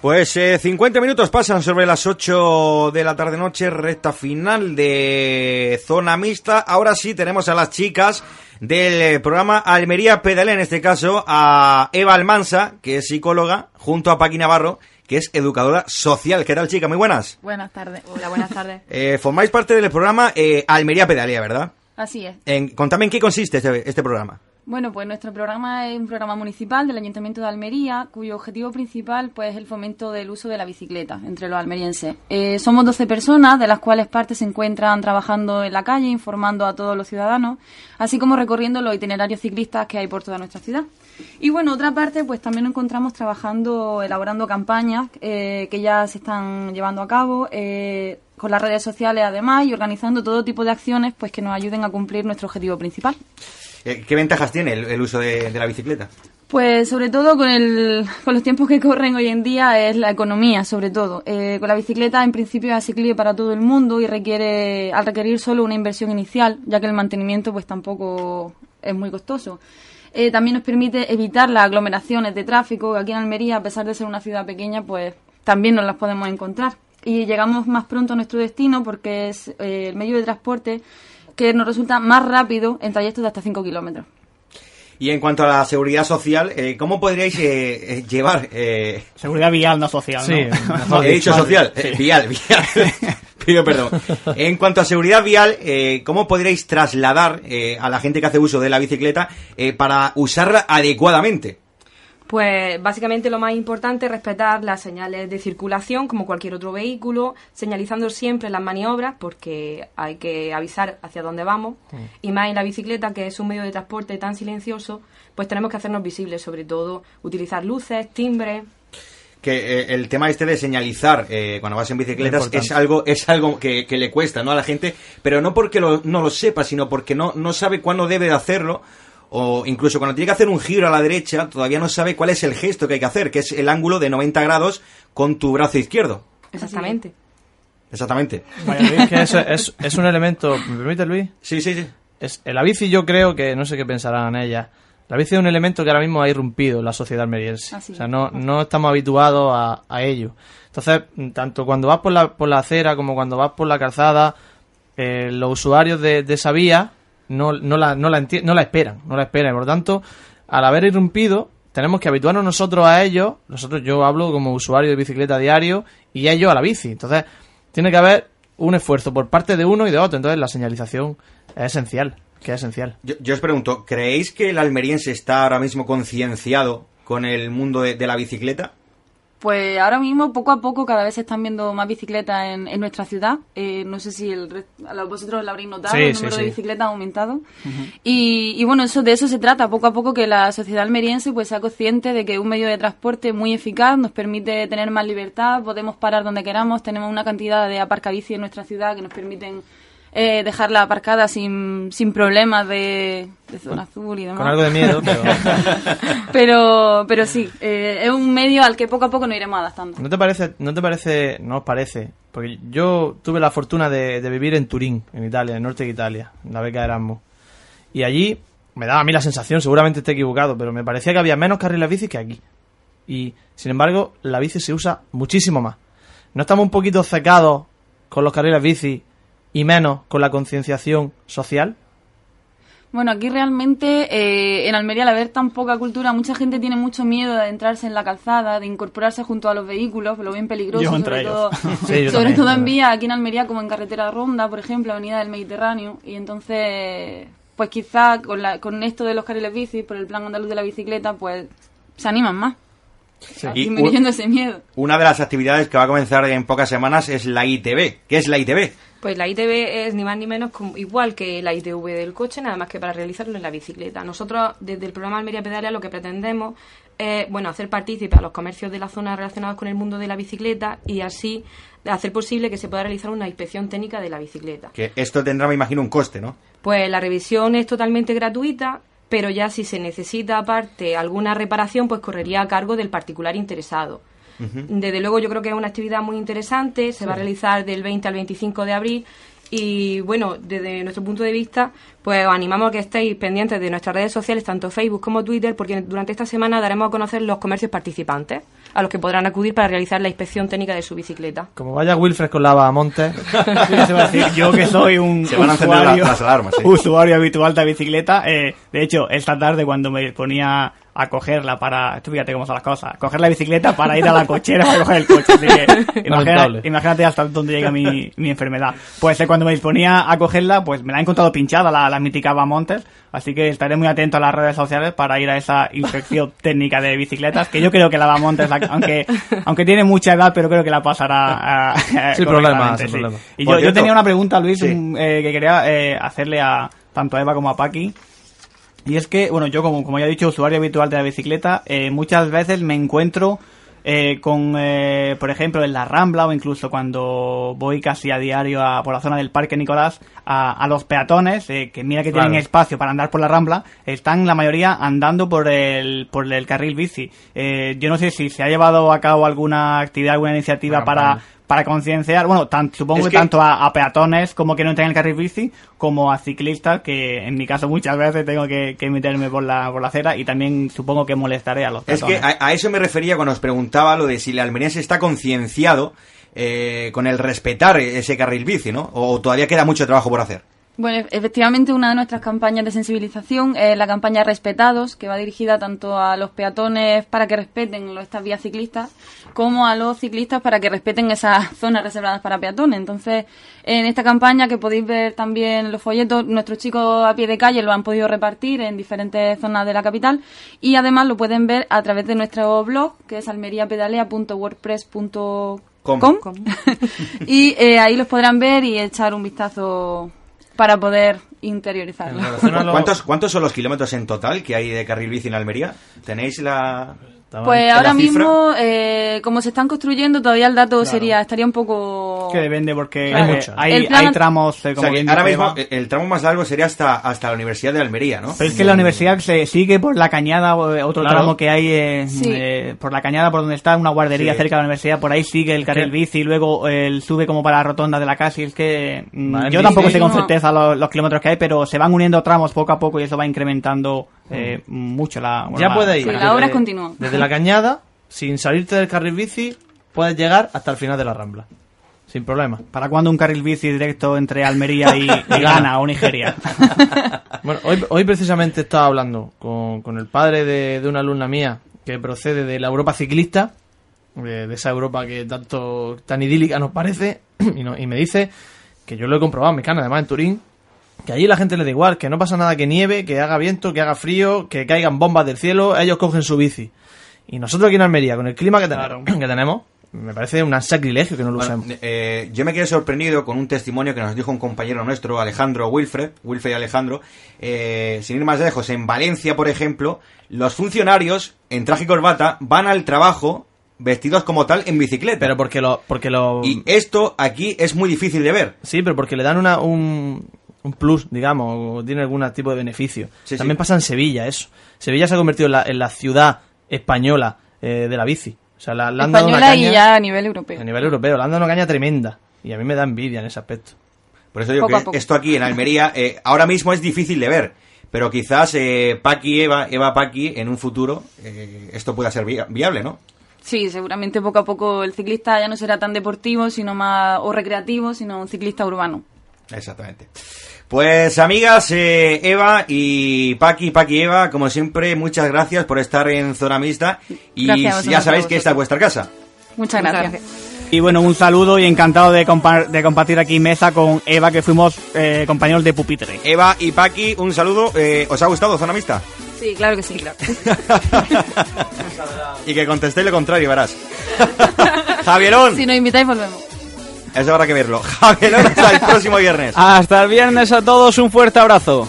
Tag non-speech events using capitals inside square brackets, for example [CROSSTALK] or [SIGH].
Pues eh, 50 minutos pasan sobre las 8 de la tarde-noche, recta final de Zona Mixta. Ahora sí tenemos a las chicas del eh, programa Almería Pedalea, en este caso a Eva Almansa, que es psicóloga, junto a Paqui Navarro, que es educadora social. ¿Qué tal, chica? Muy buenas. Buenas tardes. Hola, buenas tardes. [LAUGHS] Eh, formáis parte del programa eh, Almería Pedalea, ¿verdad? Así es. En, contame en qué consiste este, este programa. Bueno, pues nuestro programa es un programa municipal del Ayuntamiento de Almería, cuyo objetivo principal pues, es el fomento del uso de la bicicleta entre los almerienses. Eh, somos 12 personas, de las cuales parte se encuentran trabajando en la calle, informando a todos los ciudadanos, así como recorriendo los itinerarios ciclistas que hay por toda nuestra ciudad. Y bueno, otra parte, pues también nos encontramos trabajando, elaborando campañas eh, que ya se están llevando a cabo. Eh, con las redes sociales además y organizando todo tipo de acciones pues que nos ayuden a cumplir nuestro objetivo principal. Eh, ¿Qué ventajas tiene el, uso de, la bicicleta? Pues sobre todo con, el, con los tiempos que corren hoy en día es la economía, sobre todo. Eh, con la bicicleta en principio es asequible para todo el mundo y requiere, al requerir solo una inversión inicial, ya que el mantenimiento pues tampoco es muy costoso. Eh, también nos permite evitar las aglomeraciones de tráfico, que aquí en Almería, a pesar de ser una ciudad pequeña, pues también nos las podemos encontrar y llegamos más pronto a nuestro destino porque es el medio de transporte que nos resulta más rápido en trayectos de hasta 5 kilómetros. Y en cuanto a la seguridad social, eh, ¿cómo podríais eh, eh llevar...? Eh... Seguridad vial, no social, sí, ¿no? [LAUGHS] He dicho social, sí. vial, vial. [LAUGHS] Pido perdón. En cuanto a seguridad vial, ¿cómo podríais trasladar a la gente que hace uso de la bicicleta para usarla adecuadamente? Pues básicamente lo más importante es respetar las señales de circulación como cualquier otro vehículo, señalizando siempre las maniobras porque hay que avisar hacia dónde vamos. Mm. y más en la bicicleta que es un medio de transporte tan silencioso, pues tenemos que hacernos visibles, sobre todo utilizar luces, timbres, que eh, el tema este de señalizar eh, cuando vas en bicicletas es algo es algo que, que, le cuesta no a la gente pero no porque lo, no lo sepa sino porque no no sabe cuándo debe de hacerlo o incluso cuando tiene que hacer un giro a la derecha, todavía no sabe cuál es el gesto que hay que hacer, que es el ángulo de 90 grados con tu brazo izquierdo. Exactamente. Exactamente. Vaya, que es, es, es, un elemento, ¿me permite Luis? Sí, sí, sí. Es, la bici yo creo que, no sé qué pensarán ella, la bici es un elemento que ahora mismo ha irrumpido en la sociedad almeriense. Así o sea, no, no estamos habituados a, a, ello. Entonces, tanto cuando vas por la, por la acera como cuando vas por la calzada, eh, los usuarios de, de esa vía no, no, la, no, la no la esperan, no la esperan. Por lo tanto, al haber irrumpido, tenemos que habituarnos nosotros a ellos. Nosotros, yo hablo como usuario de bicicleta diario y ellos a la bici. Entonces, tiene que haber un esfuerzo por parte de uno y de otro. Entonces, la señalización es esencial, que es esencial. Yo, os pregunto, ¿creéis que el almeriense está ahora mismo concienciado con el mundo de la bicicleta? Pues ahora mismo, poco a poco, cada vez se están viendo más bicicletas en, en nuestra ciudad. Eh, no sé si el, a vosotros lo habréis notado, sí, el número sí, de bicicletas ha aumentado. Uh -huh. y, y, bueno, eso de eso se trata, poco a poco que la sociedad almeriense pues sea consciente de que un medio de transporte muy eficaz nos permite tener más libertad, podemos parar donde queramos, tenemos una cantidad de aparcabici en nuestra ciudad que nos permiten eh, dejarla aparcada sin, sin problemas de, de zona azul y demás. Con algo de miedo, [LAUGHS] pero... pero, pero sí, eh, es un medio al que poco a poco nos iremos adaptando. ¿No te parece, no te parece, no os parece? Porque yo tuve la fortuna de, de vivir en Turín, en Italia, en el norte de Italia, en la beca de Erasmus. Y allí me daba a mí la sensación, seguramente esté equivocado, pero me parecía que había menos carriles bici que aquí. Y, sin embargo, la bici se usa muchísimo más. ¿No estamos un poquito cecados con los carriles bici y menos con la concienciación social? Bueno, aquí realmente eh, en Almería, al haber tan poca cultura, mucha gente tiene mucho miedo de adentrarse en la calzada, de incorporarse junto a los vehículos, lo ven peligroso, yo sobre, todo, [LAUGHS] [LAUGHS] sí, yo sobre también, todo en vía, aquí en Almería, como en carretera ronda, por ejemplo, avenida del Mediterráneo, y entonces, pues quizá con, la, con esto de los carriles bici, por el plan andaluz de la bicicleta, pues se animan más. Sí. disminuyendo ese miedo. Una de las actividades que va a comenzar en pocas semanas es la ITV. ¿Qué es la ITV? Pues la ITV es ni más ni menos como, igual que la ITV del coche, nada más que para realizarlo en la bicicleta. Nosotros, desde el programa Almería Pedalea, lo que pretendemos es bueno, hacer partícipe a los comercios de la zona relacionados con el mundo de la bicicleta y así hacer posible que se pueda realizar una inspección técnica de la bicicleta. Que esto tendrá, me imagino, un coste, ¿no? Pues la revisión es totalmente gratuita, pero ya si se necesita aparte alguna reparación, pues correría a cargo del particular interesado. Uh -huh. Desde luego yo creo que es una actividad muy interesante, se sí. va a realizar del 20 al 25 de abril Y bueno, desde nuestro punto de vista, pues os animamos a que estéis pendientes de nuestras redes sociales, tanto Facebook como Twitter, porque durante esta semana daremos a conocer los comercios participantes, a los que podrán acudir para realizar la inspección técnica de su bicicleta. Como vaya Wilfred con la monte. [LAUGHS] yo que soy un Se van a encender usuario, las alarmas, sí. [LAUGHS] usuario habitual de bicicleta, eh, de hecho, esta tarde cuando me ponía a cogerla para, tú fíjate cómo son las cosas, coger la bicicleta para ir a la cochera para coger el coche, así que [LAUGHS] imagina- Lamentable. imagínate hasta dónde llega mi, mi enfermedad. Pues eh, cuando me disponía a cogerla, pues me la he encontrado pinchada la, la mítica Montes, así que estaré muy atento a las redes sociales para ir a esa inspección [LAUGHS] técnica de bicicletas, que yo creo que la Montes, aunque, aunque tiene mucha edad, pero creo que la pasará a, Sin problema, sin sí. problema. Y yo, yo tenía una pregunta, Luis, Sí. un- eh, que quería eh, hacerle a tanto a Eva como a Paqui. Y es que, bueno, yo como, como ya he dicho, usuario habitual de la bicicleta, eh, muchas veces me encuentro eh, con, eh, por ejemplo, en la Rambla o incluso cuando voy casi a diario a- por la zona del Parque Nicolás a, a los peatones, eh, que mira que Claro. tienen espacio para andar por la Rambla, están la mayoría andando por el, por el carril bici. Eh, yo no sé si se ha llevado a cabo alguna actividad, alguna iniciativa para. Para concienciar, bueno, tan- supongo Es que, que- tanto a, a peatones como que no entran en el carril bici, como a ciclistas, que en mi caso muchas veces tengo que, que meterme por la, por la acera y también supongo que molestaré a los Es que peatones. a, a eso me refería cuando os preguntaba lo de si el almeriense está concienciado eh, con el respetar ese carril bici, ¿no? O todavía queda mucho trabajo por hacer. Bueno, efectivamente, una de nuestras campañas de sensibilización es la campaña Respetados, que va dirigida tanto a los peatones para que respeten estas vías ciclistas, como a los ciclistas para que respeten esas [LAUGHS] zonas reservadas para peatones. Entonces, en esta campaña que podéis ver también los folletos, nuestros chicos a pie de calle lo han podido repartir en diferentes zonas de la capital y además lo pueden ver a través de nuestro blog, que es almeriapedalea.wordpress.com. Com. [LAUGHS] y eh, ahí los podrán ver y echar un vistazo para poder interiorizarlo. ¿Cuántos, ¿Cuántos son los kilómetros en total que hay de carril bici en Almería? ¿Tenéis la...? Pues ¿La ahora cifra? mismo, eh, como se están construyendo, todavía el dato sería estaría un poco... que depende porque Hay eh, mucho. hay, El plan- hay tramos, eh, O como sea, que bien ahora mismo el, tramo más largo sería hasta, hasta la Universidad de Almería, ¿no? Pero es que la universidad se sigue por la cañada, eh, otro Claro. tramo que hay eh, Sí. eh, por la cañada, por donde está una guardería Sí. cerca de la universidad, por ahí sigue el carril bici y luego eh, el sube como para la rotonda de la casa y es que mm, yo tampoco sé con No. certeza los, los kilómetros que hay, pero se van uniendo tramos poco a poco y eso va incrementando eh, mucho la... bueno, Ya la- puede ir. Sí, la obra es continua. Desde la cañada, sin salirte del carril bici, puedes llegar hasta el final de la rambla. Sin problema. ¿Para cuándo un carril bici directo entre Almería y, y [LAUGHS] Ghana o Nigeria? [LAUGHS] Bueno, hoy, hoy precisamente estaba hablando con, con el padre de, de una alumna mía que procede de la Europa ciclista, de, de esa Europa que tanto tan idílica nos parece, [CLEARS THROAT] y, no- y me dice que yo lo he comprobado en mi cana, además en Turín, que allí la gente le da igual, que no pasa nada que nieve, que haga viento, que haga frío, que caigan bombas del cielo, ellos cogen su bici. Y nosotros aquí en Almería, con el clima que, [CLEARS THROAT] que tenemos, me parece un sacrilegio que no lo Bueno, usemos. eh, yo me quedé sorprendido con un testimonio que nos dijo un compañero nuestro, Alejandro Wilfred, Wilfred y Alejandro, eh, sin ir más lejos, en Valencia, por ejemplo, los funcionarios en traje y corbata van al trabajo vestidos como tal en bicicleta. Pero porque lo... Porque lo y esto aquí es muy difícil de ver. Sí, pero porque le dan una, un, un plus, digamos, o tiene algún tipo de beneficio. Sí, También sí. pasa en Sevilla eso. Sevilla se ha convertido en la, en la ciudad española eh, de la bici. O sea, la, le han dado una Española y ya a nivel europeo. a nivel europeo, le han dado una caña tremenda. Y a mí me da envidia en ese aspecto. Por eso digo Poco que esto aquí en Almería eh, ahora mismo es difícil de ver. Pero quizás eh, Paqui, Eva, Eva Paqui, en un futuro, eh, esto pueda ser via- viable, ¿no? Sí, seguramente poco a poco el ciclista ya no será tan deportivo, sino más o recreativo, sino un ciclista urbano. Exactamente. Pues amigas, eh, Eva y Paqui, Paqui y Eva, como siempre, muchas gracias por estar en Zona Mixta. Y Gracias ya sabéis que esta es vuestra casa. Muchas Muchas gracias. gracias. Y bueno, un saludo y encantado de, compa- de compartir aquí mesa con Eva, que fuimos eh, compañeros de pupitre. Eva y Paqui, un saludo. Eh, ¿Os ha gustado Zona Mixta? Sí, claro que sí, claro. [LAUGHS] y que contestéis lo contrario, verás. [LAUGHS] Javierón, Si nos invitáis, volvemos. Eso habrá que verlo. [LAUGHS] Javierón, hasta el próximo viernes. Hasta el viernes a todos, un fuerte abrazo.